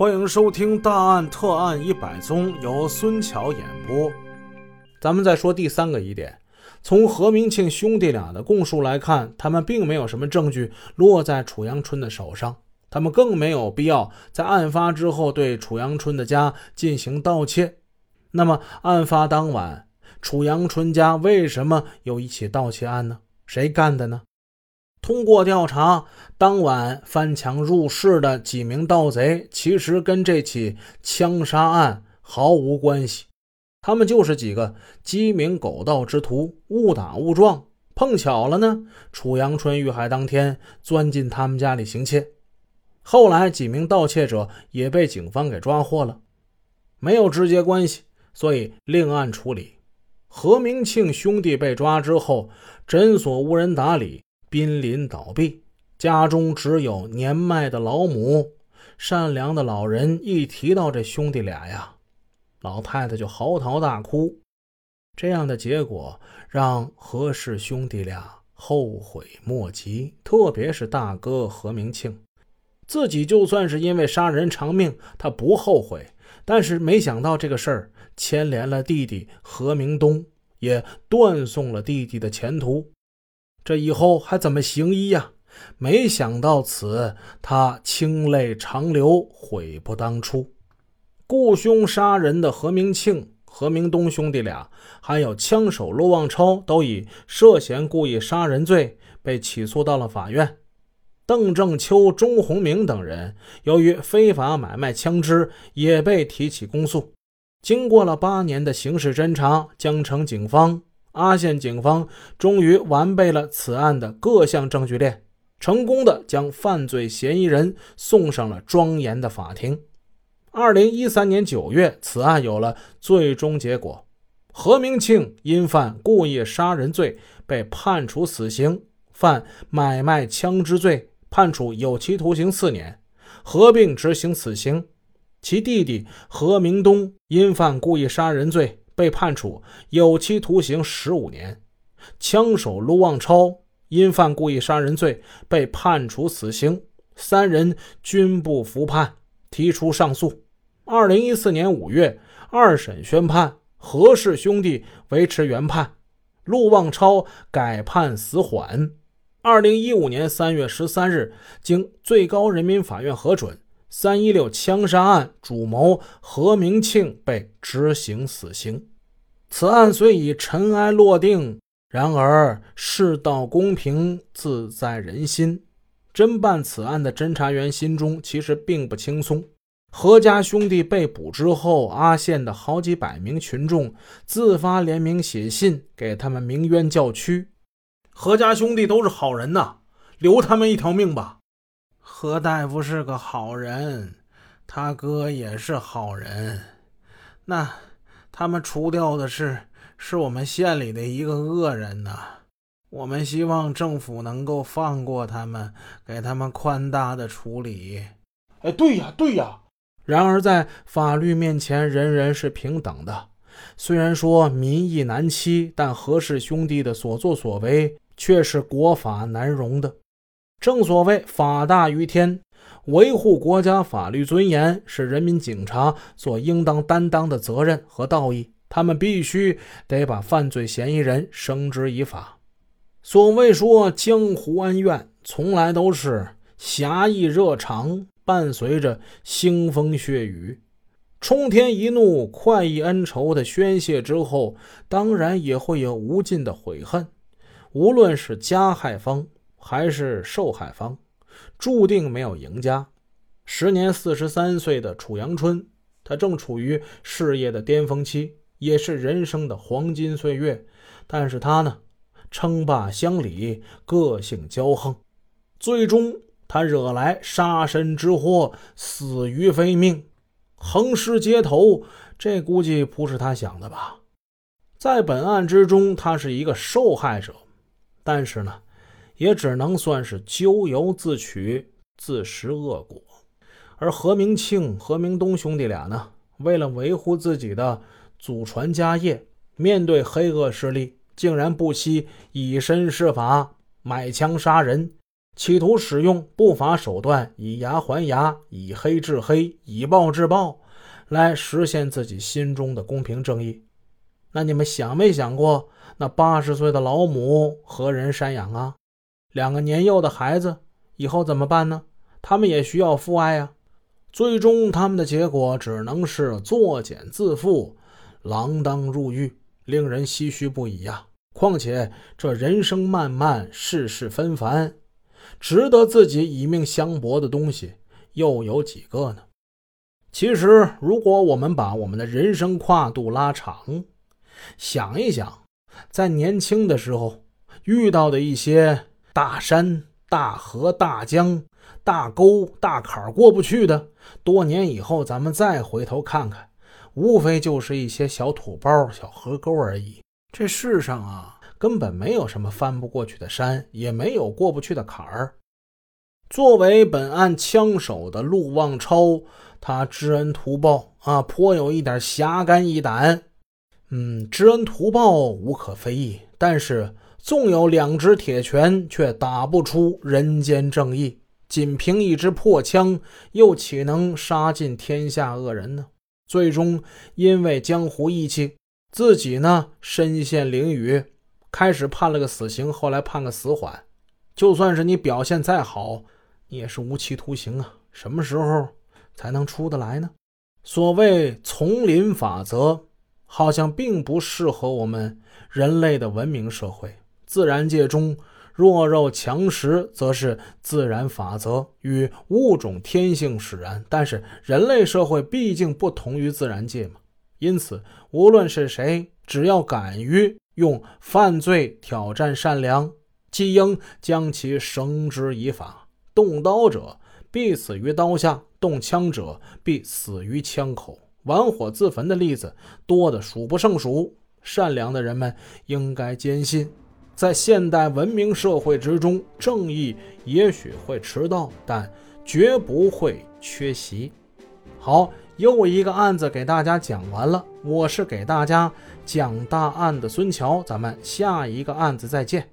欢迎收听《大案特案一百宗》，由孙桥演播。咱们再说第三个疑点：从何明庆兄弟俩的供述来看，他们并没有什么证据落在楚阳春的手上，他们更没有必要在案发之后对楚阳春的家进行盗窃。那么，案发当晚，楚阳春家为什么有一起盗窃案呢？谁干的呢？通过调查，当晚翻墙入室的几名盗贼，其实跟这起枪杀案毫无关系。他们就是几个鸡鸣狗盗之徒，误打误撞碰巧了呢。楚阳春遇害当天，钻进他们家里行窃。后来几名盗窃者也被警方给抓获了，没有直接关系，所以另案处理。何明庆兄弟被抓之后，诊所无人打理。濒临倒闭，家中只有年迈的老母。善良的老人一提到这兄弟俩呀，老太太就嚎啕大哭。这样的结果让何氏兄弟俩后悔莫及，特别是大哥何明庆，自己就算是因为杀人偿命，他不后悔。但是没想到这个事儿牵连了弟弟何明东，也断送了弟弟的前途。这以后还怎么行医呀？没想到此，他清泪长流，悔不当初。雇凶杀人的何明庆、何明东兄弟俩，还有枪手陆望超，都以涉嫌故意杀人罪被起诉到了法院。邓正秋、钟洪明等人，由于非法买卖枪支，也被提起公诉。经过了八年的刑事侦查，江城警方。阿县警方终于完备了此案的各项证据链，成功的将犯罪嫌疑人送上了庄严的法庭。二零一三年九月，此案有了最终结果，何明庆因犯故意杀人罪被判处死刑，犯买卖枪支罪判处有期徒刑四年，合并执行死刑。其弟弟何明东因犯故意杀人罪。被判处有期徒刑十五年，枪手陆望超因犯故意杀人罪被判处死刑，三人均不服判，提出上诉。二零一四年五月，二审宣判何氏兄弟维持原判，陆望超改判死缓。二零一五年三月十三日，经最高人民法院核准，三一六枪杀案主谋何明庆被执行死刑。此案虽已尘埃落定，然而世道公平自在人心。侦办此案的侦查员心中其实并不轻松。何家兄弟被捕之后，阿县的好几百名群众自发联名写信给他们鸣冤叫屈。何家兄弟都是好人呐，留他们一条命吧。何大夫是个好人，他哥也是好人，那。他们除掉的是是我们县里的一个恶人呐，我们希望政府能够放过他们，给他们宽大的处理。哎，对呀，对呀。然而在法律面前，人人是平等的。虽然说民意难欺，但何氏兄弟的所作所为却是国法难容的。正所谓法大于天。维护国家法律尊严是人民警察所应当担当的责任和道义，他们必须得把犯罪嫌疑人绳之以法。所谓说江湖恩怨，从来都是侠义热肠，伴随着腥风血雨、冲天一怒、快意恩仇的宣泄之后，当然也会有无尽的悔恨。无论是加害方还是受害方。注定没有赢家。时年四十三岁的楚阳春，他正处于事业的巅峰期，也是人生的黄金岁月。但是他呢，称霸乡里，个性骄横，最终他惹来杀身之祸，死于非命，横尸街头。这估计不是他想的吧？在本案之中，他是一个受害者，但是呢？也只能算是咎由自取，自食恶果。而何明庆、何明东兄弟俩呢，为了维护自己的祖传家业，面对黑恶势力，竟然不惜以身试法，买枪杀人，企图使用不法手段，以牙还牙，以黑制黑，以暴制暴，来实现自己心中的公平正义。那你们想没想过，那八十岁的老母何人赡养啊？两个年幼的孩子以后怎么办呢？他们也需要父爱呀。最终，他们的结果只能是作茧自缚，锒铛入狱，令人唏嘘不已呀。况且，这人生漫漫，世事纷繁。值得自己以命相搏的东西又有几个呢？其实，如果我们把我们的人生跨度拉长，想一想，在年轻的时候遇到的一些大山、大河、大江、大沟、大坎过不去的，多年以后咱们再回头看看，无非就是一些小土包、小河沟而已。这世上啊。根本没有什么翻不过去的山，也没有过不去的坎儿。作为本案枪手的陆望超，他知恩图报啊，颇有一点侠肝义胆。嗯，知恩图报无可非议，但是纵有两只铁拳，却打不出人间正义。仅凭一支破枪，又岂能杀尽天下恶人呢？最终因为江湖义气，自己呢身陷囹圄。开始判了个死刑，后来判个死缓。就算是你表现再好，你也是无期徒刑啊！什么时候才能出得来呢？所谓丛林法则，好像并不适合我们人类的文明社会。自然界中，弱肉强食则是自然法则，与物种天性使然。但是人类社会毕竟不同于自然界嘛，因此无论是谁，只要敢于。用犯罪挑战善良，即应将其绳之以法。动刀者必死于刀下，动枪者必死于枪口。玩火自焚的例子多得数不胜数。善良的人们应该坚信，在现代文明社会之中，正义也许会迟到，但绝不会缺席。好。又一个案子给大家讲完了，我是给大家讲大案的孙桥，咱们下一个案子再见。